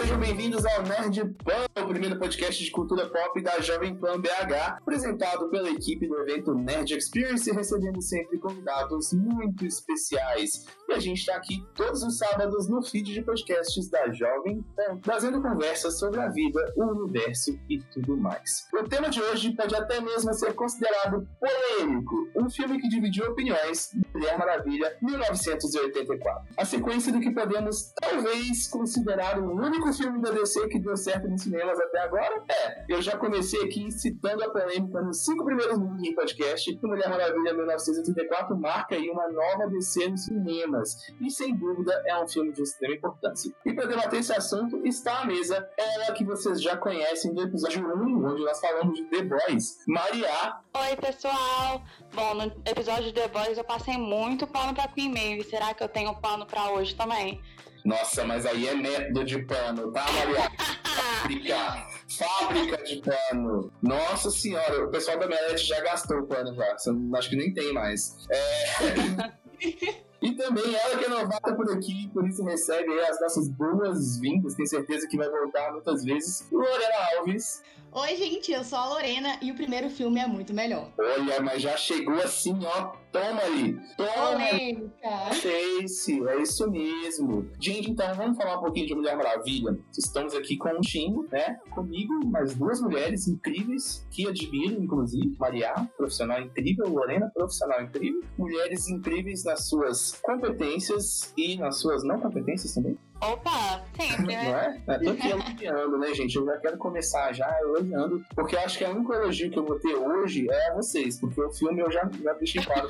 sejam bem-vindos ao Nerd Pan, o primeiro podcast de cultura pop da Jovem Pan BH, apresentado pela equipe do evento Nerd Experience, recebendo sempre convidados muito especiais. E a gente está aqui todos os sábados no feed de podcasts da Jovem Pan, trazendo conversas sobre a vida, o universo e tudo mais. O tema de hoje pode até mesmo ser considerado polêmico, um filme que dividiu opiniões, Mulher Maravilha, 1984. A sequência do que podemos talvez considerar o único filme da DC que deu certo nos cinemas até agora? É, eu já comecei aqui citando a polêmica nos cinco primeiros minutos do podcast Mulher Maravilha 1984 marca aí uma nova DC nos cinemas. E sem dúvida é um filme de extrema importância. E para debater esse assunto está à mesa ela que vocês já conhecem do episódio 1, onde nós falamos de The Boys, Maria. Oi, pessoal! Bom, no episódio de The Boys eu passei muito pano pra Queen Maeve. Será que eu tenho pano pra hoje também? Nossa, mas aí é método de pano, tá, Maria? fábrica, fábrica de pano. Nossa senhora, o pessoal da Melete já gastou o pano já. Acho que nem tem mais. É... E também ela que é novata por aqui, por isso recebe as nossas boas-vindas. Tenho certeza que vai voltar muitas vezes. Lorena Alves. Oi, gente, eu sou a Lorena e o primeiro filme é muito melhor. Olha, mas já chegou assim, ó. Toma ali. Toma. Polêmica. Face, é isso mesmo. Gente, então vamos falar um pouquinho de Mulher Maravilha. Estamos aqui com um time, né? Comigo, mais duas mulheres incríveis, que admiro, inclusive. Maria, profissional incrível. Lorena, profissional incrível. Mulheres incríveis nas suas competências e nas suas não competências também. Opa, sempre, né? Não é? Eu tô aqui elogiando, né, gente? Eu já quero começar já elogiando, porque eu acho que o único elogio que eu vou ter hoje é a vocês, porque o filme eu já, já deixei claro.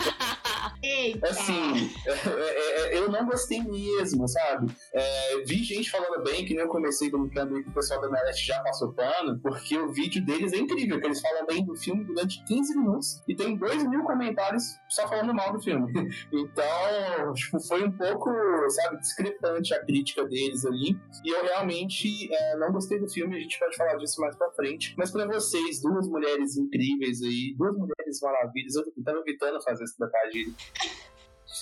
Eita. Assim, eu não gostei mesmo, sabe? É, vi gente falando bem, que nem eu comecei brincando aí que o pessoal da Melete já passou pano, porque o vídeo deles é incrível, que eles falam bem do filme durante 15 minutos e tem 2 mil comentários só falando mal do filme. Então, tipo, foi um pouco, sabe, discrepante a crítica deles ali. E eu realmente é, não gostei do filme, a gente pode falar disso mais pra frente. Mas pra vocês, duas mulheres incríveis aí, duas mulheres maravilhas, eu tava evitando fazer esse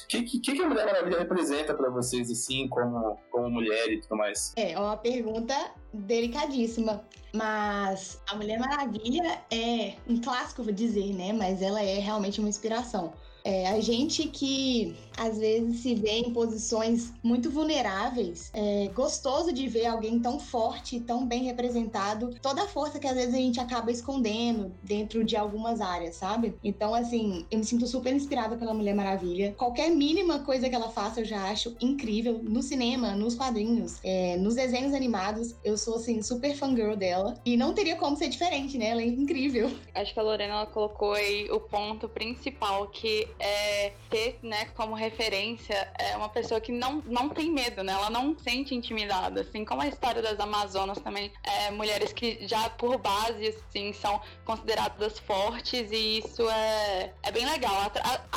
O que, que, que a Mulher Maravilha representa para vocês, assim, como, como mulher e tudo mais? É uma pergunta delicadíssima. Mas a Mulher Maravilha é um clássico, vou dizer, né? Mas ela é realmente uma inspiração. É, a gente que às vezes se vê em posições muito vulneráveis, é gostoso de ver alguém tão forte, tão bem representado, toda a força que às vezes a gente acaba escondendo dentro de algumas áreas, sabe? Então, assim, eu me sinto super inspirada pela Mulher Maravilha. Qualquer mínima coisa que ela faça, eu já acho incrível. No cinema, nos quadrinhos, é, nos desenhos animados, eu sou, assim, super fangirl dela. E não teria como ser diferente, né? Ela é incrível. Acho que a Lorena ela colocou aí o ponto principal, que é ter, né, como referência é uma pessoa que não, não tem medo, né? Ela não sente intimidada, assim como a história das Amazonas também, é, mulheres que já por base, assim, são consideradas fortes e isso é, é bem legal.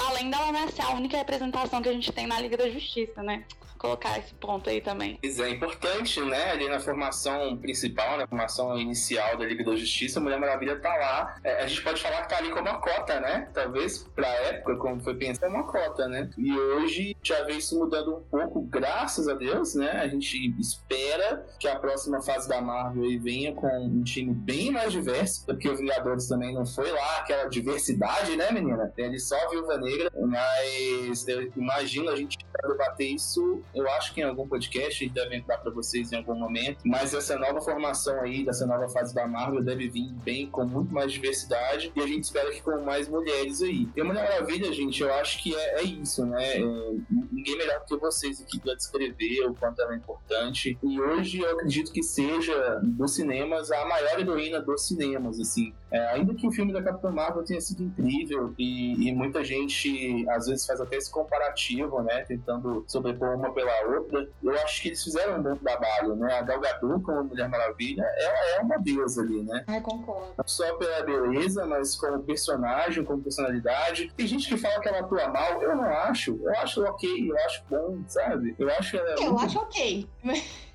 Além dela né, ser a única representação que a gente tem na Liga da Justiça, né? Colocar esse ponto aí também. Isso é importante, né? Ali na formação principal, na formação inicial da Liga da Justiça, a Mulher Maravilha tá lá. É, a gente pode falar que tá ali como uma cota, né? Talvez pra época, como foi pensado, é uma cota, né? E hoje já vem isso mudando um pouco, graças a Deus, né? A gente espera que a próxima fase da Marvel aí venha com um time bem mais diverso, porque o Vingadores também não foi lá aquela diversidade, né, menina? Ali só Viúva Negra, mas eu imagino a gente debater isso eu acho que em algum podcast eles devem dar para vocês em algum momento. Mas essa nova formação aí, dessa nova fase da Marvel, deve vir bem com muito mais diversidade. E a gente espera que com mais mulheres aí. E a Mulher Maravilha, gente, eu acho que é, é isso, né? É, ninguém melhor que vocês aqui para descrever o quanto ela é importante. E hoje eu acredito que seja dos cinemas a maior heroína dos cinemas, assim. É, ainda que o filme da Capitã Marvel tenha sido incrível e, e, muita gente às vezes faz até esse comparativo, né? Tentando sobrepor uma pela outra. Eu acho que eles fizeram um bom trabalho, né? A Gal Gadot como Mulher Maravilha, ela é uma deusa ali, né? Ai, concordo. Não só pela beleza, mas como personagem, como personalidade. Tem gente que fala que ela atua mal, eu não acho. Eu acho ok, eu acho bom, sabe? Eu acho ela é Eu muito... acho ok.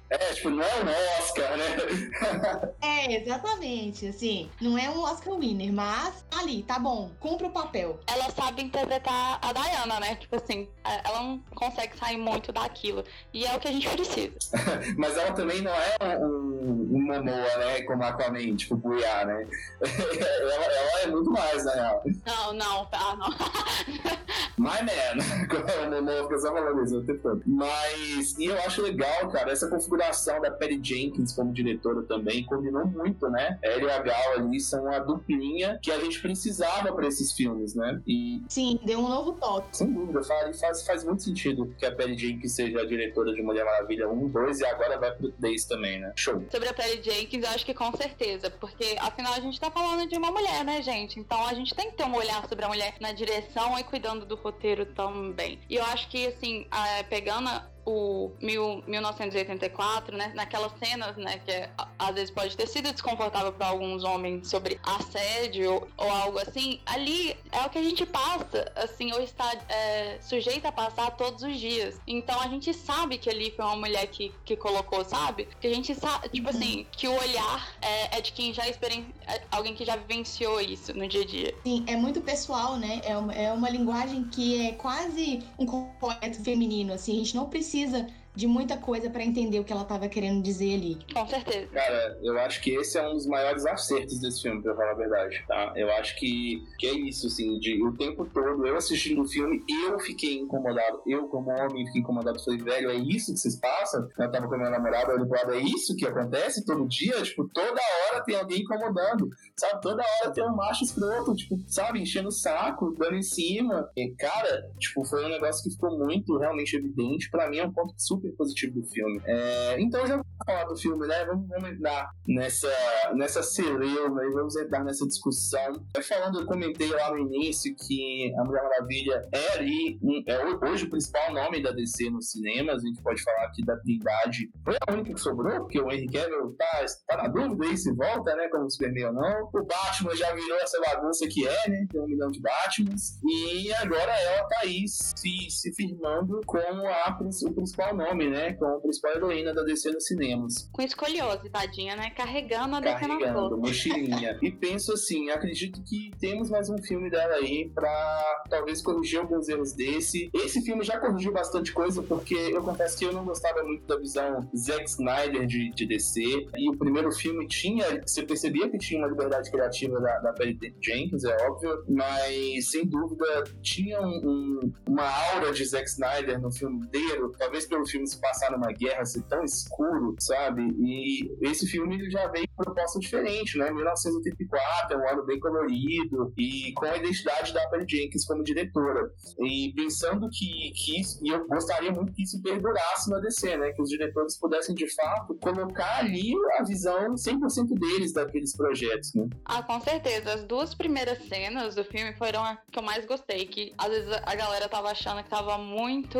É, tipo, não é um Oscar, né? é, exatamente. Assim, não é um Oscar winner, mas ali, tá bom, cumpre o papel. Ela sabe interpretar a Diana, né? Tipo assim, ela não consegue sair muito daquilo. E é o que a gente precisa. mas ela também não é um, um Momoa, né? Como Aquaman, tipo, Buiá, né? ela, ela, é muito mais, na real. Não, não, tá, não. My man, como é o Momoa fica só falando isso o tempo todo. Mas, e eu acho legal, cara, essa configuração da Perry Jenkins como diretora também combinou muito, né? Ela e a Gal ali são a duplinha que a gente precisava para esses filmes, né? E... Sim, deu um novo toque. Sem dúvida, faz, faz, faz muito sentido que a Perry Jenkins seja a diretora de Mulher Maravilha 1, 2 e agora vai pro 10 também, né? Show. Sobre a Perry Jenkins, eu acho que com certeza, porque afinal a gente tá falando de uma mulher, né, gente? Então a gente tem que ter um olhar sobre a mulher na direção e cuidando do roteiro também. E eu acho que, assim, pegando o mil, 1984, né? Naquelas cenas, né? Que é, às vezes pode ter sido desconfortável para alguns homens sobre assédio ou, ou, algo assim. Ali é o que a gente passa, assim, ou está é, sujeita a passar todos os dias. Então a gente sabe que ali foi uma mulher que, que colocou, sabe? Que a gente sabe, tipo uhum. assim, que o olhar é, é de quem já experienciou, é alguém que já vivenciou isso no dia a dia. Sim, é muito pessoal, né? É uma, é uma linguagem que é quase um correto feminino, assim. A gente não precisa precisa de muita coisa para entender o que ela estava querendo dizer ali. Com certeza. Cara, eu acho que esse é um dos maiores acertos desse filme, pra falar a verdade, tá? Eu acho que, que é isso, assim, de o tempo todo, eu assistindo o filme, eu fiquei incomodado. Eu, como homem, fiquei incomodado. Falei, velho, é isso que vocês passam? Eu tava com a minha namorada, eu lado, é isso que acontece todo dia? Tipo, toda hora tem alguém incomodando, sabe? Toda hora tem um macho escroto, tipo, sabe? Enchendo o saco, dando em cima. E, cara, tipo, foi um negócio que ficou muito realmente evidente. Pra mim é um ponto super super positivo do filme. É, então já vou falar do filme, né? Vamos, vamos entrar nessa, nessa celeuma e vamos entrar nessa discussão. É, falando, eu comentei lá no início que a Mulher Maravilha é ali, é hoje o principal nome da DC nos cinemas. A gente pode falar aqui da Trindade. Foi a única que sobrou, porque o Henry Cavill tá, tá na dúvida aí se volta, né? Como Superman ou não. O Batman já virou essa bagunça que é, né? Tem um milhão de Batmans. E agora ela tá aí se, se firmando como a, o principal nome nome, né? Como principal heroína da DC nos cinemas. Com escoliose, tadinha, né? Carregando a DC na Carregando, mochilinha. e penso assim, acredito que temos mais um filme dela aí pra talvez corrigir alguns erros desse. Esse filme já corrigiu bastante coisa, porque eu confesso que eu não gostava muito da visão Zack Snyder de, de DC. E o primeiro filme tinha, você percebia que tinha uma liberdade criativa da, da Perry Jenkins, é óbvio, mas sem dúvida tinha um, um, uma aura de Zack Snyder no filme inteiro, talvez pelo filme se passar numa guerra ser tão escuro, sabe? E esse filme já veio com proposta diferente, né? 1984, é um ano bem colorido e com a identidade da Patty Jenkins como diretora. E pensando que, que isso, e eu gostaria muito que isso perdurasse na DC, né? Que os diretores pudessem de fato colocar ali a visão 100% deles daqueles projetos, né? Ah, com certeza. As duas primeiras cenas do filme foram a que eu mais gostei, que às vezes a galera tava achando que tava muito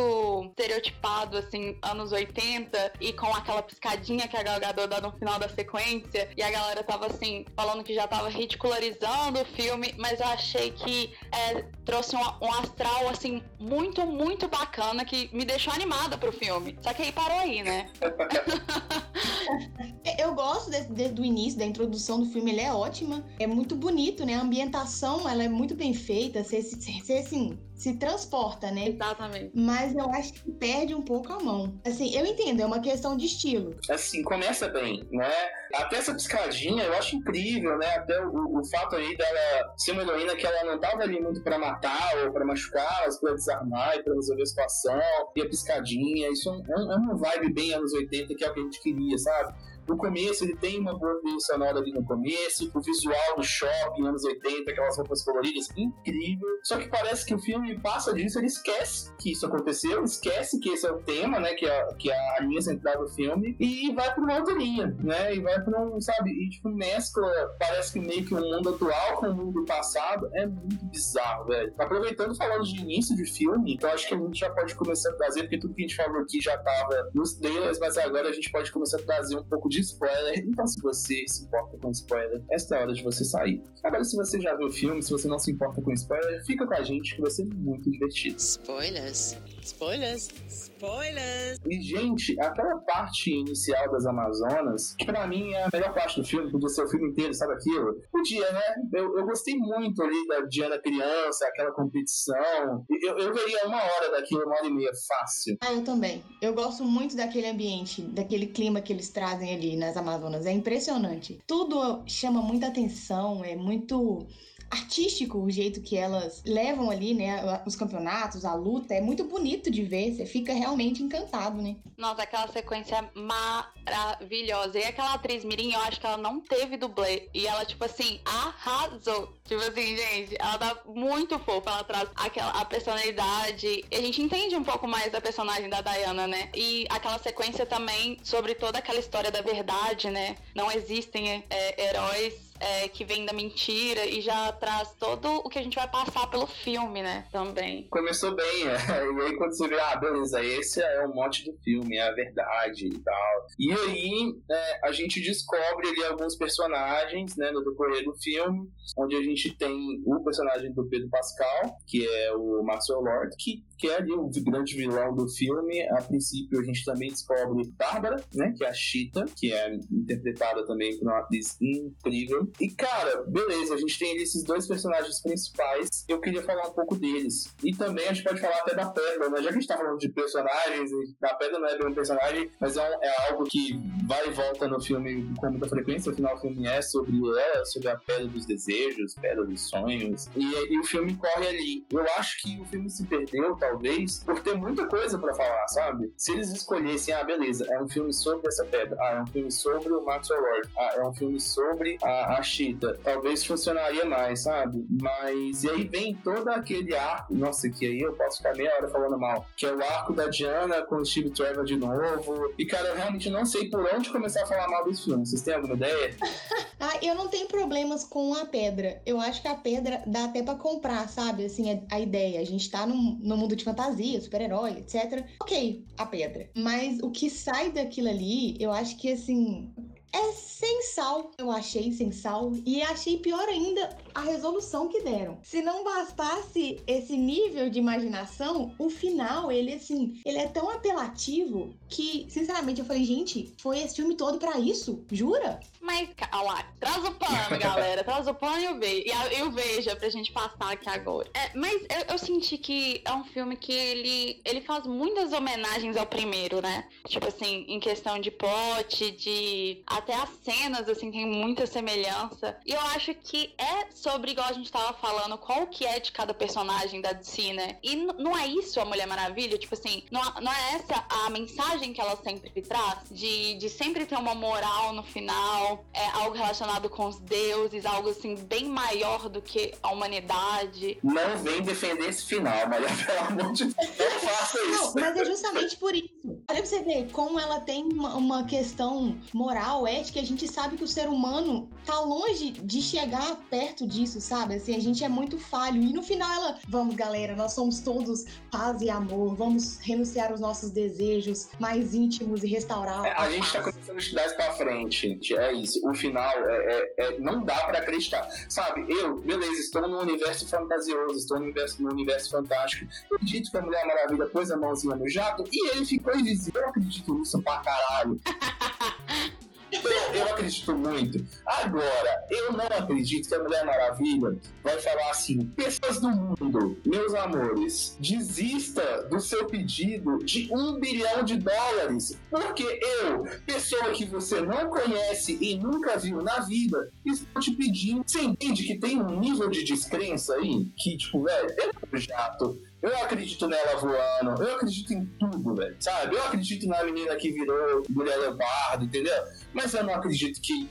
estereotipado, assim, anos 80 e com aquela piscadinha que a Gal Gadot dá no final da sequência e a galera tava assim, falando que já tava ridicularizando o filme, mas eu achei que é, trouxe um, um, astral assim muito, muito bacana que me deixou animada pro filme. Só que aí parou aí, né? eu gosto desse, do início, da introdução do filme, ele é ótima. É muito bonito, né? A ambientação, ela é muito bem feita. Você, você assim, se transporta, né? Exatamente. Mas eu acho que perde um pouco a mão. Assim, eu entendo, é uma questão de estilo. Assim, começa bem, né? Até essa piscadinha eu acho incrível, né? Até o, o fato aí dela ser uma heroína que ela não tava ali muito pra matar ou pra machucar, mas pra desarmar e pra resolver a situação. E a piscadinha, isso é, um, é uma vibe bem anos 80 que é o que a gente queria, sabe? No começo, ele tem uma boa trilha sonora ali no começo, o visual do shopping, anos 80, aquelas roupas coloridas, incrível. Só que parece que o filme passa disso, ele esquece que isso aconteceu, esquece que esse é o tema, né, que é, que é a linha central do filme, e vai pra uma outra linha, né, e vai pra um, sabe, e tipo, mescla, parece que meio que o mundo atual com o mundo passado, é muito bizarro, velho. Aproveitando falando de início de filme, então acho que a gente já pode começar a trazer, porque tudo que a gente falou aqui já tava nos trailers, mas agora a gente pode começar a trazer um pouco de de spoiler. Então, se você se importa com spoiler, esta é a hora de você sair. Agora, se você já viu o filme, se você não se importa com spoiler, fica com a gente que vai ser muito divertido. Spoilers? Spoilers! Spoilers! E, gente, aquela parte inicial das Amazonas, que pra mim é a melhor parte do filme, podia ser o filme inteiro, sabe aquilo? Podia, né? Eu, eu gostei muito ali da Diana criança, aquela competição. Eu, eu veria uma hora daquilo, uma hora e meia, fácil. Ah, eu também. Eu gosto muito daquele ambiente, daquele clima que eles trazem ali nas Amazonas. É impressionante. Tudo chama muita atenção, é muito artístico o jeito que elas levam ali, né, os campeonatos, a luta, é muito bonito de ver, você fica realmente encantado, né? Nossa, aquela sequência maravilhosa. E aquela atriz Mirim, eu acho que ela não teve dublê. E ela, tipo assim, arrasou. Tipo assim, gente, ela tá muito fofa. Ela traz aquela, a personalidade. E a gente entende um pouco mais da personagem da Diana, né? E aquela sequência também sobre toda aquela história da verdade, né? Não existem é, heróis é, que vem da mentira e já traz todo o que a gente vai passar pelo filme, né? Também. Começou bem, é. E aí quando você vê, ah, beleza, esse é o mote do filme, é a verdade e tal. E aí é, a gente descobre ali alguns personagens, né, no decorrer do filme, onde a gente tem o personagem do Pedro Pascal, que é o Maxwell Lord, que, que é ali o grande vilão do filme. A princípio a gente também descobre Bárbara, né, que é a Chita, que é interpretada também por uma atriz incrível. E, cara, beleza, a gente tem esses dois personagens principais. Eu queria falar um pouco deles. E também a gente pode falar até da Pedra, né? Já que a gente tá falando de personagens, da Pedra não é bem um personagem, mas é, um, é, algo que vai e volta no filme com muita frequência. Afinal, o filme é sobre ela, sobre a Pedra dos Desejos, Pedra dos Sonhos. E, e o filme corre ali. Eu acho que o filme se perdeu, talvez, por ter muita coisa para falar, sabe? Se eles escolhessem, ah, beleza, é um filme sobre essa pedra, ah, é um filme sobre o Maxwell Lord, ah, é um filme sobre a, a Chita, talvez funcionaria mais, sabe? Mas e aí vem todo aquele arco, nossa, que aí eu posso ficar meia hora falando mal, que é o arco da Diana com o Steve Trevor de novo. E cara, eu realmente não sei por onde começar a falar mal desse filme. Vocês têm alguma ideia? ah, eu não tenho problemas com a pedra. Eu acho que a pedra dá até para comprar, sabe? Assim, a, a, ideia. A gente tá no mundo de fantasia, super-herói, etc. Ok, a pedra. Mas o que sai daquilo ali, eu acho que assim é sem sal. Eu achei sem sal. E achei pior ainda a resolução que deram. Se não bastasse esse nível de imaginação, o final, ele assim, ele é tão apelativo que, sinceramente, eu falei, gente, foi esse filme todo para isso? Jura? Mas, calma, traz o pano, galera. traz o pano e o, ve e o veja pra gente passar aqui agora. É, mas eu, eu, senti que é um filme que ele, ele faz muitas homenagens ao primeiro, né? Tipo assim, em questão de plot, de até as cenas, assim, tem muita semelhança. E eu acho que é sobre, igual a gente tava falando, qual que é de cada personagem da DC, né? E não é isso a Mulher Maravilha? Tipo assim, não, não é essa a mensagem que ela sempre traz? De, de sempre ter uma moral no final, é algo relacionado com os deuses, algo assim, bem maior do que a humanidade. Não vem defender esse final, Maria, pelo amor de Deus, não faça isso. Não, mas é justamente por isso. Olha pra você ver como ela tem uma, uma questão moral, ética, a gente sabe que o ser humano tá longe de chegar perto disso, sabe? Assim, a gente é muito falho. E no final ela, vamos galera, nós somos todos paz e amor, vamos renunciar aos nossos desejos mais íntimos e restaurar. É, a gente tá começando a estudar isso pra frente, é isso. O final é, é, é não dá para acreditar. Sabe, eu, beleza, estou num universo fantasioso, estou num universo, num universo fantástico. Eu acredito que a Mulher Maravilha pôs a mãozinha no jato e ele ficou invisível. Eu acredito nisso pra caralho. Eu, eu acredito muito. Agora, eu não acredito que a Mulher Maravilha vai falar assim: pessoas do mundo, meus amores, desista do seu pedido de um bilhão de dólares, porque eu, pessoa que você não conhece e nunca viu na vida, estou te pedindo. Você entende que tem um nível de descrença aí? Que, tipo, velho, é jato eu acredito nela voando, eu acredito em tudo, velho, sabe? Eu acredito na menina que virou mulher leopardo, entendeu? Mas eu não acredito que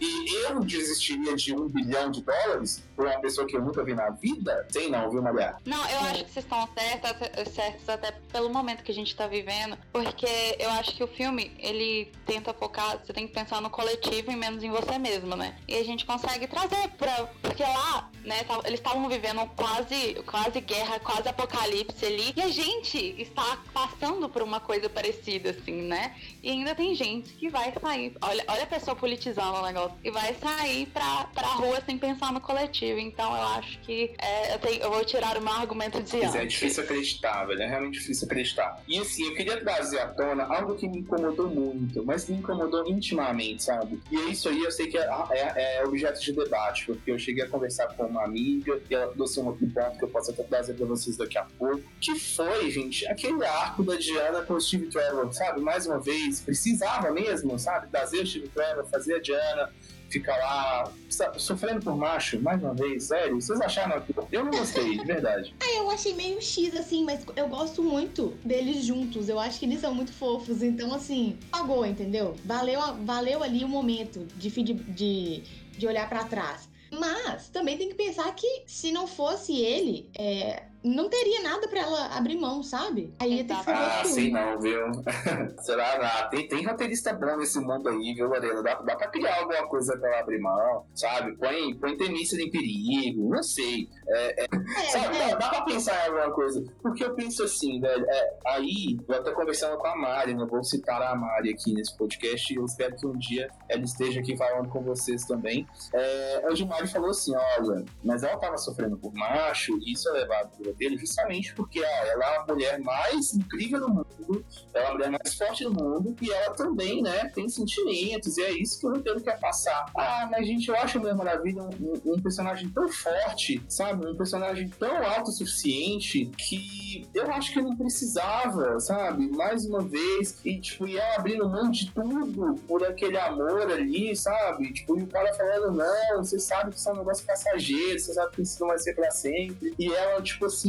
eu desistiria de um bilhão de dólares por uma pessoa que eu nunca vi na vida? Sei não, viu, Maria? Não, eu acho que vocês estão certos, certos até pelo momento que a gente tá vivendo, porque eu acho que o filme, ele tenta focar, você tem que pensar no coletivo e menos em você mesmo, né? E a gente consegue trazer pra... Porque lá, né, eles estavam vivendo quase, quase guerra, quase apocalipse ali. E a gente está passando por uma coisa parecida, assim, né? E ainda tem gente que vai sair. Olha, olha a pessoa politizando o negócio. E vai sair pra, pra rua sem pensar no coletivo. Então eu acho que é, eu, tenho, eu vou tirar o meu argumento de Mas antes. é difícil acreditar, velho. É realmente difícil acreditar. E assim, eu queria trazer à tona algo que me incomodou muito, mas me incomodou intimamente, sabe? E é isso aí, eu sei que é, é, é objeto de debate, porque eu cheguei a conversar com uma amiga e ela trouxe um outro ponto que eu posso até trazer pra vocês daqui a pouco. Que foi, gente, aquele arco da Diana com o Steve Trevor, sabe? Mais uma vez, precisava mesmo, sabe? Trazer o Steve Trevor, fazer a Diana ficar lá sofrendo por macho, mais uma vez, sério. Vocês acharam que eu não gostei, de verdade. Ah, eu achei meio X, assim, mas eu gosto muito deles juntos. Eu acho que eles são muito fofos. Então, assim, pagou, entendeu? Valeu, valeu ali o momento de, de, de olhar pra trás. Mas também tem que pensar que se não fosse ele, é, não teria nada pra ela abrir mão, sabe? Aí ia ter que fazer Ah, sei não, viu? Será? Ah, tem, tem roteirista bom nesse mundo aí, viu, Lorena? Dá, dá pra criar alguma coisa pra ela abrir mão, sabe? Põe, põe Temícera em perigo, não sei. É, Sabe, é. dá, dá pra pensar em alguma coisa. Porque eu penso assim, velho, é, aí eu até conversando com a Mari, né? Vou citar a Mari aqui nesse podcast e eu espero que um dia ela esteja aqui falando com vocês também. É, a Gilmari falou assim: olha, mas ela tava sofrendo por macho, e isso é levado pro roteiro justamente porque ah, ela é a mulher mais incrível do mundo, ela é a mulher mais forte do mundo, e ela também, né, tem sentimentos, e é isso que o roteiro quer passar. Ah, mas gente, eu acho a Mulher Maravilha um, um- um personagem tão forte, sabe? Um personagem tão autossuficiente que eu acho que eu não precisava, sabe? Mais uma vez, e tipo, ela abrindo mão de tudo por aquele amor ali, sabe? Tipo, e o cara falando, não, você sabe que isso é um negócio passageiro, você sabe que isso não vai ser pra sempre. E ela, tipo assim,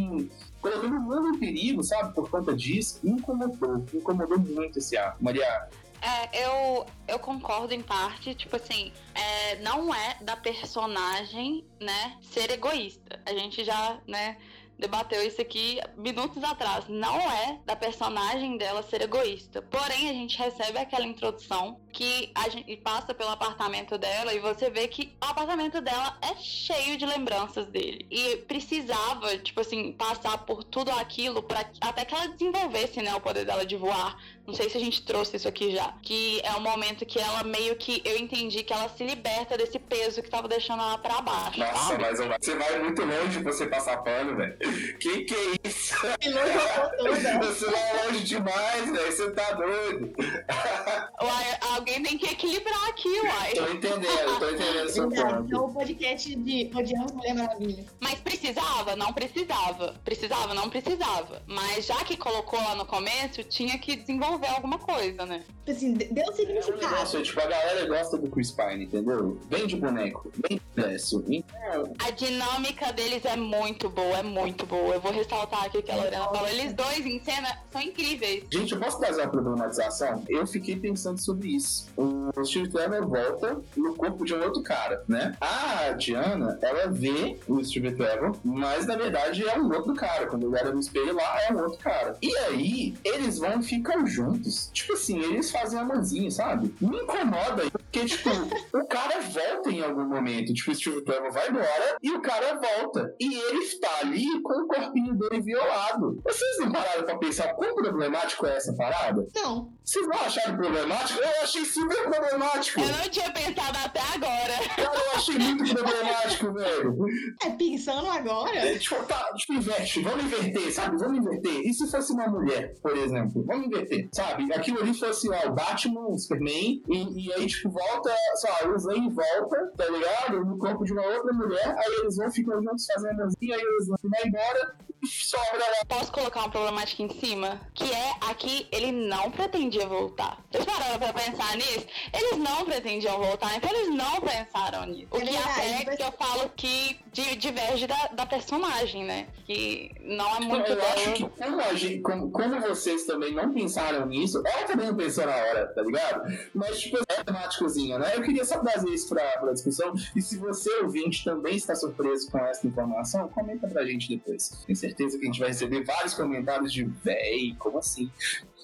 colocando o mundo em perigo, sabe? Por conta disso, me incomodou, me incomodou muito esse arco. Maria, É, eu, eu concordo em parte, tipo assim, é, não é da personagem, né, ser egoísta. A gente já, né, debateu isso aqui minutos atrás. Não é da personagem dela ser egoísta. Porém, a gente recebe aquela introdução que a gente passa pelo apartamento dela e você vê que o apartamento dela é cheio de lembranças dele. E precisava, tipo assim, passar por tudo aquilo para até que ela desenvolvesse, né, o poder dela de voar. Não sei se a gente trouxe isso aqui já. Que é o momento que ela meio que. Eu entendi que ela se liberta desse peso que tava deixando ela pra baixo. nossa, sabe? mas você vai muito longe pra você passar pano, velho. Que que é isso? Você vai longe demais, velho. Você tá doido. Uai, alguém tem que equilibrar aqui, uai. Tô entendendo, tô entendendo seu ponto. é o podcast de Odiamos Mulher Maravilha. Mas precisava? Não precisava. Precisava? Não precisava. Mas já que colocou lá no começo, tinha que desenvolver alguma coisa, né? Tipo assim, deu É um significado. negócio, tipo, a galera gosta do Chris Pine, entendeu? Vem de boneco, vem de preço. Então, A dinâmica deles é muito boa, é muito boa. Eu vou ressaltar aqui o que a Lorena falou. Eles dois em cena são incríveis. Gente, eu posso trazer uma problematização? Eu fiquei pensando sobre isso. O Steve Trevor volta no corpo de um outro cara, né? A Diana, ela vê o Steve Trevor, mas na verdade é um outro cara. Quando ele olha no espelho lá, é um outro cara. E aí, eles vão e ficam juntos. Tipo assim, eles fazem amorzinho, sabe? Me incomoda, porque, tipo, o cara volta em algum momento. Tipo, o Steve Trevor vai embora e o cara volta. E ele está ali com o corpinho dele violado. Vocês não pararam pra pensar quão problemático é essa parada? Não. Vocês não acharam problemático? Eu achei super problemático. Eu não tinha pensado até agora. Cara, eu achei muito problemático, velho. É, pensando agora. É, tipo, tá, tipo, inverte, vamos inverter, sabe? Vamos inverter. E se fosse uma mulher, por exemplo? Vamos inverter, sabe? Aquilo ali fosse, ó, o Batman, o Superman, e, e aí, tipo, volta, sei lá, o Zane volta, tá ligado? No corpo de uma outra mulher, aí eles vão ficam juntos fazendo assim, aí eles vão embora e sobra lá. Posso colocar uma problemática em cima? Que é aqui ele não pretendia voltar. Vocês pararam pra pensar nisso? Eles não pretendiam voltar, então eles não pensaram nisso. O É que até que eu falo que di- diverge da, da personagem, né? Que não é muito eu acho que como, a gente, como, como vocês também não pensaram nisso, ela também não pensou na hora, tá ligado? Mas, tipo, é temáticozinha, né? Eu queria só trazer isso pra, pra discussão. E se você, ouvinte, também está surpreso com essa informação, comenta pra gente depois. Tenho certeza que a gente vai receber vários comentários de véi, como assim?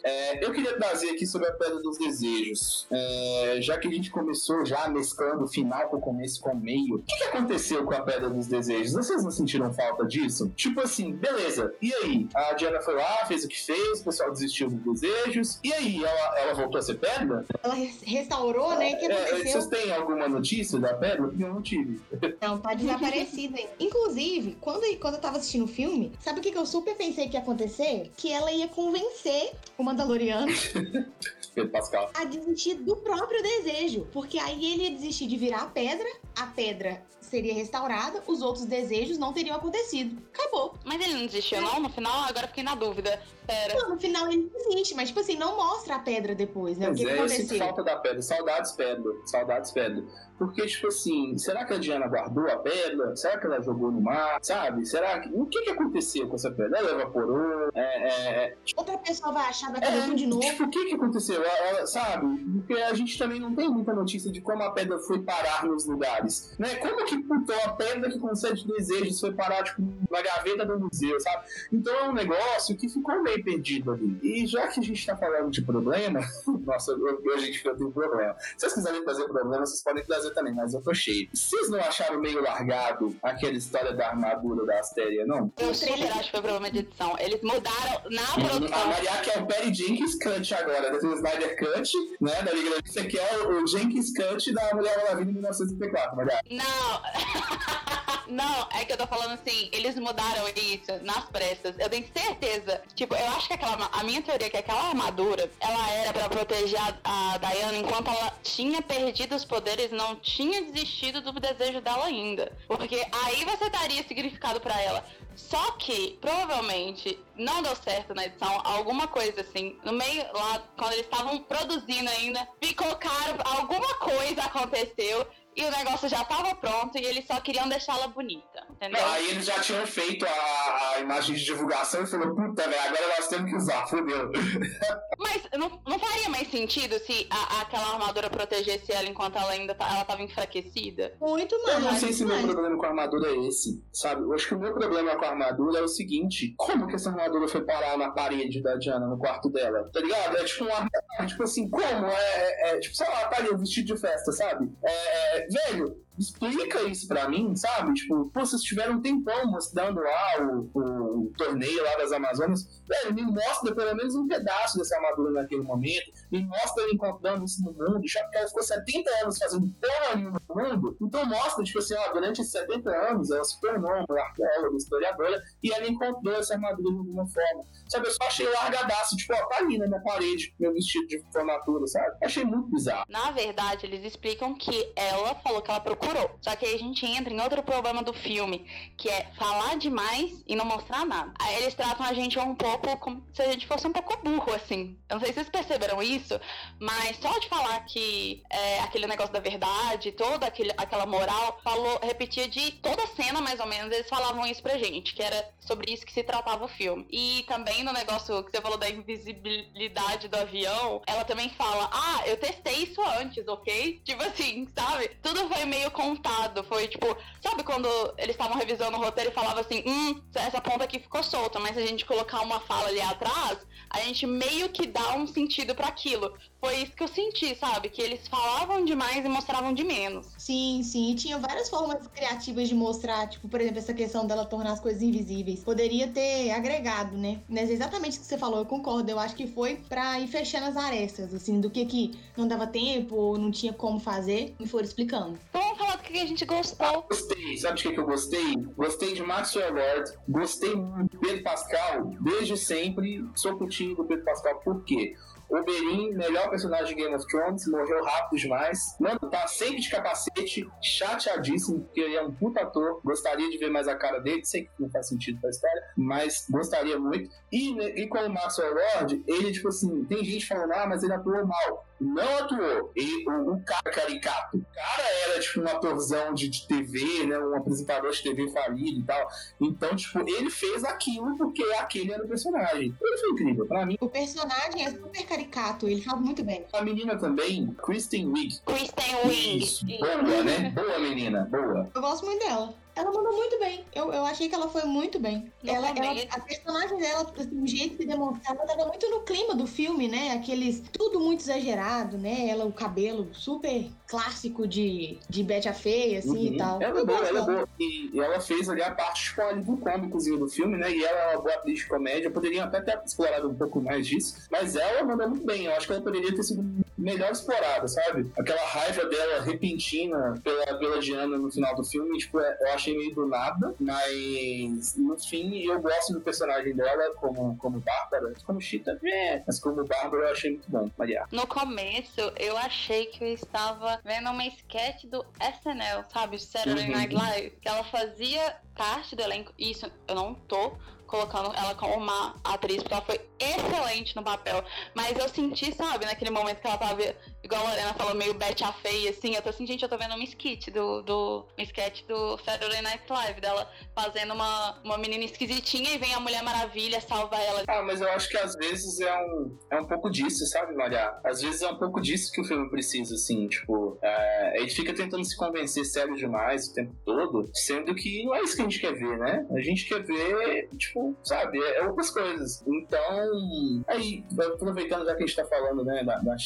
É, eu queria trazer aqui sobre a Pedra dos Desejos. É, já que a gente começou já mesclando o final com o começo com o meio, o que, que, aconteceu com a Pedra dos Desejos? Vocês não sentiram falta disso? Tipo assim, beleza, e aí? A Diana foi lá, fez o que fez, o pessoal desistiu dos desejos, e aí? Ela, ela voltou a ser pedra? Ela restaurou, né? O que é, aconteceu? vocês têm alguma notícia da pedra? Eu não tive. Não, tá desaparecida. Inclusive, quando, quando eu tava assistindo o filme, sabe o que, que eu super pensei que ia acontecer? Que ela ia convencer uma Mandaloriano. Pedro Pascal. A desistir do próprio desejo. Porque aí ele ia desistir de virar a pedra, a pedra seria restaurada, os outros desejos não teriam acontecido. Acabou. Mas ele não desistiu, é. não? No final, agora fiquei na dúvida. Pera. Não, no final ele desiste, mas tipo assim, não mostra a pedra depois, né? Mas o que, é, que aconteceu? falta da pedra. Saudades pedra. Saudades pedra. Porque, tipo assim, será que a Diana guardou a pedra? Será que ela jogou no mar? Sabe? Será que. O que, que aconteceu com essa pedra? Ela evaporou? É, é... é Outra pessoa vai achar daquilo é, de novo. Tipo, o que, que aconteceu? Ela, sabe? Porque a gente também não tem muita notícia de como a pedra foi parar nos lugares. Né? Como que putou a pedra que concede desejos foi parar, tipo, na gaveta do museu, sabe? Então é um negócio que ficou meio perdido ali. E já que a gente tá falando de problema, nossa, hoje a gente tem um problema. Se vocês quiserem trazer problema, vocês podem trazer também, mas eu tô cheio. Vocês não acharam meio largado aquela história da armadura da Astéria, não? Eu super acho que foi problema de edição. Eles mudaram na produção. A Maria que é o Perry Jenkins Cut agora, do Snyder Cut, né, da Liga Isso aqui é o Jenkins Cut da Mulher Maravilha em 1934, Maria. Não! Não, é que eu tô falando assim, eles mudaram isso nas pressas. Eu tenho certeza. Tipo, eu acho que aquela. A minha teoria é que aquela armadura, ela era para proteger a, a Diana enquanto ela tinha perdido os poderes, não tinha desistido do desejo dela ainda. Porque aí você daria significado para ela. Só que, provavelmente, não deu certo na edição, alguma coisa assim. No meio lá, quando eles estavam produzindo ainda, ficou caro, alguma coisa aconteceu e o negócio já estava pronto e eles só queriam deixá-la bonita, entendeu? Não, aí eles já tinham feito a, a imagem de divulgação e falou, puta, velho, agora nós temos que usar, fodeu. Mas não, não faria mais sentido se a, aquela armadura protegesse ela enquanto ela ainda tá, ela tava enfraquecida? Muito mais. Eu não sei se o meu problema com a armadura é esse, sabe? Eu acho que o meu problema com a armadura é o seguinte, como que essa armadura foi parar na parede da Diana, no quarto dela? Tá ligado? É tipo uma armadura, tipo assim, como? É, é, é tipo, sei lá, tá ali, um vestido de festa, sabe? É, velho, explica isso pra mim, sabe? Tipo, pô, vocês tiveram um tempão mostrando lá o, o, o, torneio lá das Amazonas. Velho, me mostra pelo menos um pedaço dessa armadura naquele momento. Me mostra ele encontrando isso no mundo. Já que ela ficou 70 anos fazendo porra nenhuma no mundo. Então mostra, tipo assim, ó, durante esses 70 anos ela se tornou uma arqueóloga, historiadora, e ela encontrou essa armadura de alguma forma. Sabe, eu só achei largadaço, tipo, ó, tá ali na minha parede, meu vestido de formatura, sabe? Achei muito bizarro. Na verdade, eles explicam que ela falou que ela procurou procurou. Só que aí a gente entra em outro problema do filme, que é falar demais e não mostrar nada. Aí eles tratam a gente um pouco como se a gente fosse um pouco burro, assim. Eu não sei se vocês perceberam isso, mas só de falar que é, aquele negócio da verdade, toda aquele, aquela moral, falou, repetia de toda cena, mais ou menos, eles falavam isso pra gente, que era sobre isso que se tratava o filme. E também no negócio que você falou da invisibilidade do avião, ela também fala: Ah, eu testei isso antes, ok? Tipo assim, sabe? Tudo foi meio contado. Foi tipo, sabe quando eles estavam revisando o roteiro e falava assim: hum, essa ponta aqui ficou solta, mas se a gente colocar uma fala ali atrás, a gente meio que dá um sentido para aquilo. Foi isso que eu senti, sabe? Que eles falavam demais e mostravam de menos. Sim, sim. E tinha várias formas criativas de mostrar, tipo, por exemplo, essa questão dela tornar as coisas invisíveis. Poderia ter agregado, né? Mas exatamente o que você falou, eu concordo. Eu acho que foi pra ir fechando as arestas, assim, do que que não dava tempo ou não tinha como fazer, e foram explicando. Vamos falar do que a gente gostou. Ah, gostei. Sabe de que, que eu gostei? Gostei de Maxwell Lord. Gostei muito do Pedro Pascal. Desde sempre sou putinho do Pedro Pascal. Por quê? Oberyn, melhor personagem de Game of Thrones, morreu rápido demais. Mano, tá sempre de capacete, chateadíssimo, porque ele é um puta ator. Gostaria de ver mais a cara dele, sei que não faz sentido pra história, mas gostaria muito. E, e com o Maxwell Lord, ele, tipo assim, tem gente falando, ah, mas ele atuou mal não atuou. E o, o cara caricato, o cara era tipo um atorzão de, de TV, né? Um apresentador de TV falido e tal. Então, tipo, ele fez aquilo porque aquele era o personagem. Ele foi incrível, pra mim. O personagem é super caricato ele faz muito bem. A menina também, Kristen Wiig. Kristen Wiig. Isso, boa, né? Boa menina, boa. Eu gosto muito dela. Ela mandou muito bem. Eu, eu achei que ela foi muito bem. Ela, ela, a personagem dela, assim, o jeito que demonstrava, tava muito no clima do filme, né? Aqueles. Tudo muito exagerado, né? Ela, o cabelo super clássico de, de Betty a Feia, assim Uhum. e tal. Ela é boa, ela é boa. E, e ela fez ali a parte ali do cômicozinho do filme, né? E ela é uma boa atriz de comédia. Poderia até ter explorado um pouco mais disso. Mas ela mandou muito bem. Eu acho que ela poderia ter sido melhor explorada, sabe? Aquela raiva dela repentina pela, pela Diana no final do filme, tipo, é- eu achei meio do nada. Mas no fim, eu gosto do personagem dela como, como Bárbara. Como Chita, é. Mas como Bárbara eu achei muito bom, Maria. No começo, eu achei que eu estava vendo uma sketch do SNL, sabe? Saturday Uhum. Night Live. Que ela fazia parte do elenco. Isso, eu não tô colocando ela como uma atriz, porque ela foi excelente no papel. Mas eu senti, sabe, naquele momento que ela tava, igual a Lorena falou, meio Betty a feia, assim. Eu tô assim, gente, eu tô vendo um skit do, do um sketch do Saturday Night Live, dela fazendo uma, uma menina esquisitinha e vem a Mulher Maravilha salvar ela. Ah, mas eu acho que às vezes é um, é um pouco disso, sabe, Maria? Às vezes é um pouco disso que o filme precisa, assim, tipo, é, ele fica tentando se convencer sério demais o tempo todo, sendo que não é isso que a gente quer ver, né? A gente quer ver, tipo, sabe, é, outras coisas. Então, aí, aproveitando já que a gente tá falando, né, da, da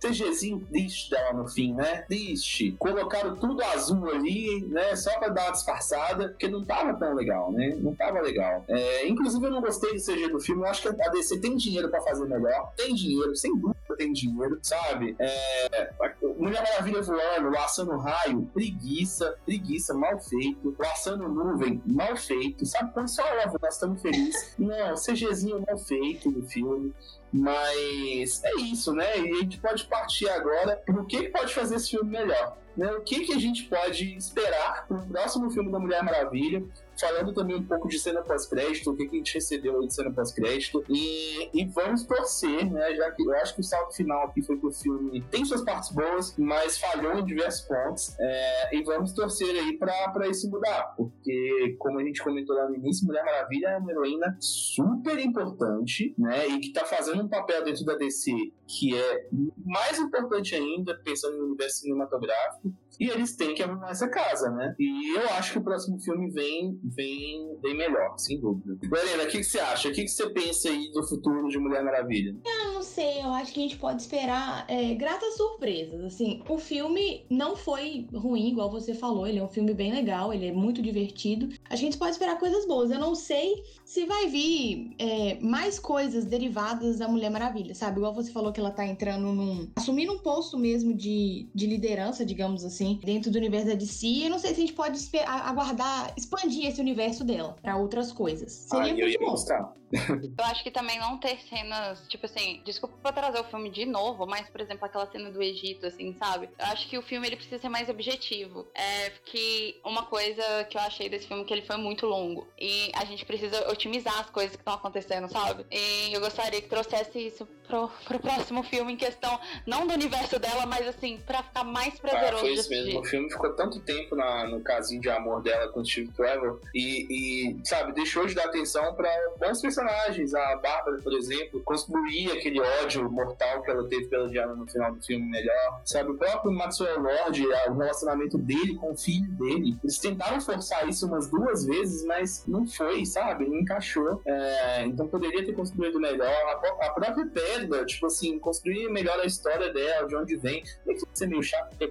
CGzinho triste dela no fim, né? Triste. Colocaram tudo azul ali, né? Só pra dar uma disfarçada, porque não tava tão legal, né? Não tava legal. É, inclusive, eu não gostei do CG do filme. Eu acho que a DC tem dinheiro pra fazer melhor. Tem dinheiro, sem dúvida tem dinheiro, sabe? É, Mulher Maravilha voando, laçando raio, preguiça, preguiça, mal feito. Laçando nuvem, mal feito. Sabe? Quando só voa, nós estamos felizes. Não, CGzinho mal feito do filme. Mas é isso, né? E a gente pode partir agora pro que que pode fazer esse filme melhor. Né? O que, que a gente pode esperar pro próximo filme da Mulher Maravilha? Falando também um pouco de cena pós-crédito, o que, que a gente recebeu aí de cena pós-crédito. E, e vamos torcer, né? Já que eu acho que o salto final aqui foi que o filme tem suas partes boas, mas falhou em diversos pontos. É, e vamos torcer aí pra isso mudar. Porque, como a gente comentou lá no início, Mulher Maravilha é uma heroína super importante, né? E que tá fazendo um papel dentro da DC que é mais importante ainda, pensando no universo cinematográfico. E eles têm que arrumar essa casa, né? E eu acho que o próximo filme vem, vem bem melhor, sem dúvida. Lorena, o que, que você acha? O que, que você pensa aí do futuro de Mulher Maravilha? Eu não sei, eu acho que a gente pode esperar é, gratas surpresas. Assim, o filme não foi ruim, igual você falou. Ele é um filme bem legal, ele é muito divertido. A gente pode esperar coisas boas. Eu não sei se vai vir é, mais coisas derivadas da Mulher Maravilha, sabe? Igual você falou que ela tá entrando num. assumindo um posto mesmo de, de liderança, digamos assim, dentro do universo da DC. Eu não sei se a gente pode aguardar, expandir esse universo dela pra outras coisas. Seria ah, eu muito ia bom. gostar. Eu acho que também não ter cenas, tipo assim, desculpa pra trazer o filme de novo, mas, por exemplo, aquela cena do Egito, assim, sabe? Eu acho que o filme ele precisa ser mais objetivo. É que uma coisa que eu achei desse filme é que ele foi muito longo. E a gente precisa otimizar as coisas que estão acontecendo, sabe? E eu gostaria que trouxesse isso pro, pro próximo filme em questão, não do universo dela, mas assim, pra ficar mais Ah, prazeroso foi de mesmo. O assistir. filme ficou tanto tempo na- no casinho de amor dela com o Steve Trevor e, e, sabe, deixou de dar atenção para bons personagens. A Bárbara, por exemplo, construía aquele ódio mortal que ela teve pela Diana no final do filme melhor. Sabe, o próprio Maxwell Lord, o relacionamento dele com o filho dele. Eles tentaram forçar isso umas duas vezes, mas não foi, sabe? Não encaixou. É, então poderia ter construído melhor. A, a própria Pedra, tipo assim, construir melhor a história dela, de onde vem. Tem que ser meio chato, é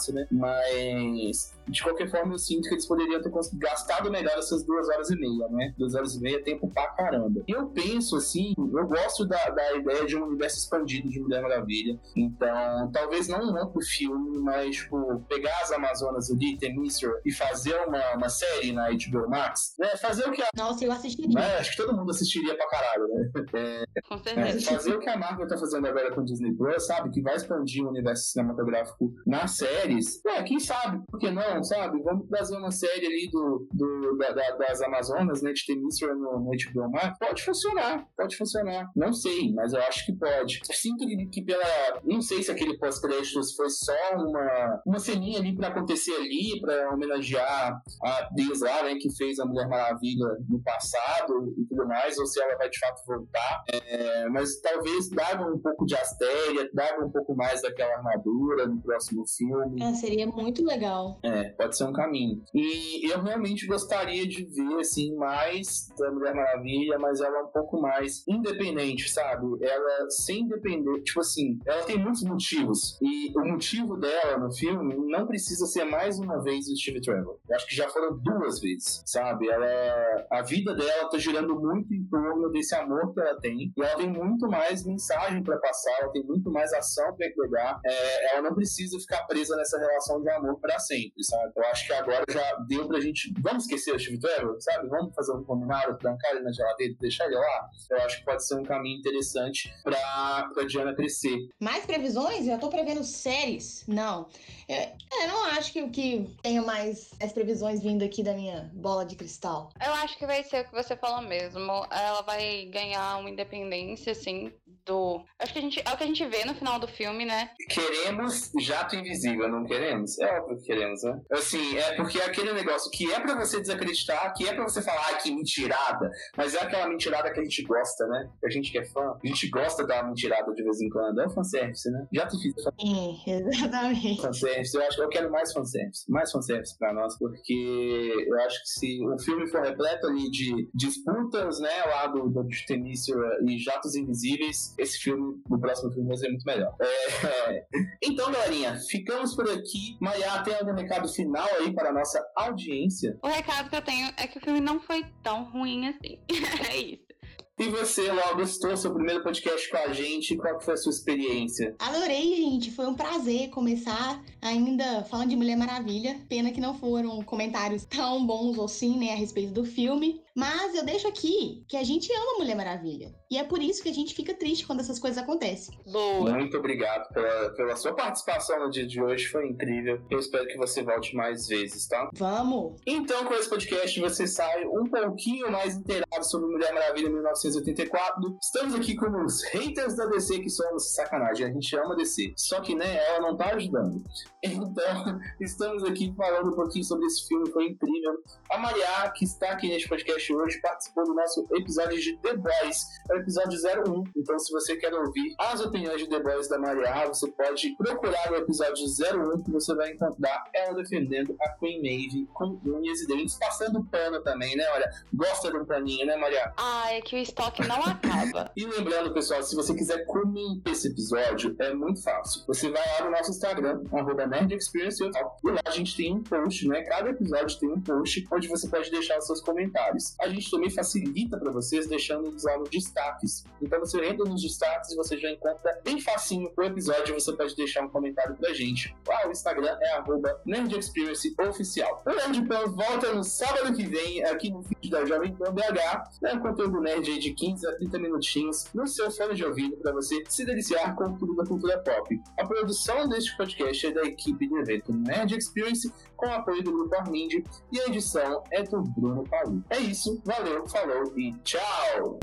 clichêzaço, né? Mas, de qualquer forma, eu sinto que eles poderiam ter gastado melhor essas duas horas e meia, né? Duas horas e meia é tempo pra caramba. E eu penso, assim, eu gosto da, da ideia de um universo expandido de Mulher Maravilha. Então, talvez não um outro filme, mas, tipo, pegar as Amazonas ali, Temístor, e fazer uma, uma série na HBO Max, né? Fazer o que a... Nossa, eu assistiria. né? Acho que todo mundo assistiria pra caralho, né? Com É, certeza. fazer o que a Marvel tá fazendo agora com o Disney Plus, sabe? Que vai expandir o universo cinematográfico nas séries. É, quem sabe? Por que não bom, sabe? Vamos trazer uma série ali do, do da, da, das Amazonas, né? De Temísfera no, no HBO Max. Pode funcionar, pode funcionar. Não sei, mas eu acho que pode. Sinto que, que pela. Não sei se aquele pós-créditos foi só uma, uma ceninha ali pra acontecer ali, pra homenagear a atriz lá, né? Que fez a Mulher Maravilha no passado e tudo mais, ou se ela vai de fato voltar. É, mas talvez dava um pouco de astéria, dava um pouco mais daquela armadura no próximo filme. É, seria muito legal. É, pode ser um caminho. E eu realmente gostaria de ver, assim, mais da Mulher Maravilha, mas ela é um pouco mais independente, sabe? Ela sem depender, tipo assim, ela tem muitos motivos. E o motivo dela no filme não precisa ser mais uma vez o Steve Trevor. Eu acho que já foram duas vezes, sabe? Ela, a vida dela tá girando muito em torno desse amor que ela tem. E ela tem muito mais mensagem para passar, ela tem muito mais ação para entregar. É, ela não precisa ficar presa nessa relação de amor para sempre, sabe? Eu acho que agora já deu pra gente. Vamos esquecer o Steve Trevor, sabe? Vamos fazer um combinado, trancar ele na geladeira e deixar ele lá. Eu acho que pode ser um caminho interessante pra, pra Diana crescer. Mais previsões? Eu tô prevendo séries? Não. Eu, eu não acho que, que tenha mais as previsões vindo aqui da minha bola de cristal. Eu acho que vai ser o que você falou mesmo. Ela vai ganhar uma independência, assim, do. Acho que a gente. É o que a gente vê no final do filme, né? Queremos jato invisível, não queremos? É óbvio que queremos, né? Assim, é porque é aquele negócio que é pra você desacreditar, que é pra você falar ah, que mentirada, mas é aquela mentirada que a gente gosta, né? A gente que é fã, a gente gosta da mentirada de vez em quando. É o fanservice, né? Já te fiz Sim, exatamente. fanservice. Eu acho que eu quero mais fanservice. Mais fanservice pra nós, porque eu acho que se o filme for repleto ali de disputas, né, lá do, do Temício e jatos invisíveis, esse filme, o próximo filme vai ser muito melhor. É... Então, galerinha, ficamos por aqui. Maia, tem algum recado final aí para a nossa audiência? O recado que eu tenho é que o filme não foi tão ruim assim. é isso. E você, Lau, gostou do seu primeiro podcast com a gente? Qual foi a sua experiência? Adorei, gente. Foi um prazer começar ainda falando de Mulher Maravilha. Pena que não foram comentários tão bons assim, né, a respeito do filme. Mas eu deixo aqui que a gente ama Mulher Maravilha. E é por isso que a gente fica triste quando essas coisas acontecem. Boa. Muito obrigado pela, pela sua participação no dia de hoje. Foi incrível. Eu espero que você volte mais vezes, tá? Vamos! Então, com esse podcast, você sai um pouquinho mais inteirado sobre Mulher Maravilha 1984. Estamos aqui com os haters da DC, que somos sacanagem. A gente ama DC. Só que, né, ela não tá ajudando. Então, estamos aqui falando um pouquinho sobre esse filme. Foi incrível. A Maria, que está aqui neste podcast hoje, participou do nosso episódio de The Boys. É o episódio 01. Então, se você quer ouvir as opiniões de The Boys da Maria, você pode procurar o episódio 01, que você vai encontrar ela defendendo a Queen Maeve com unhas e dentes, passando pano também, né? Olha, gosta de um paninho, né, Maria? Ah, é que o estoque não acaba. E lembrando, pessoal, se você quiser comentar esse episódio, é muito fácil. Você vai lá no nosso Instagram, arroba Nerd Experience, e lá a gente tem um post, né? Cada episódio tem um post onde você pode deixar os seus comentários. A gente também facilita para vocês deixando eles lá destaques. Então você entra nos destaques e você já encontra bem facinho o episódio. Você pode deixar um comentário pra gente. Lá o Instagram é arroba Nerd Experience Oficial. O Nerd Pan volta no sábado que vem, aqui no feed da Jovem Pan BH, né? Conteúdo nerd aí de 15 a 30 minutinhos no seu fone de ouvido para você se deliciar com tudo da cultura pop. A produção deste podcast é da equipe do evento Nerd Experience, com apoio do Grupo Armind, e a edição é do Bruno Paulo. É isso, valeu, falou e tchau!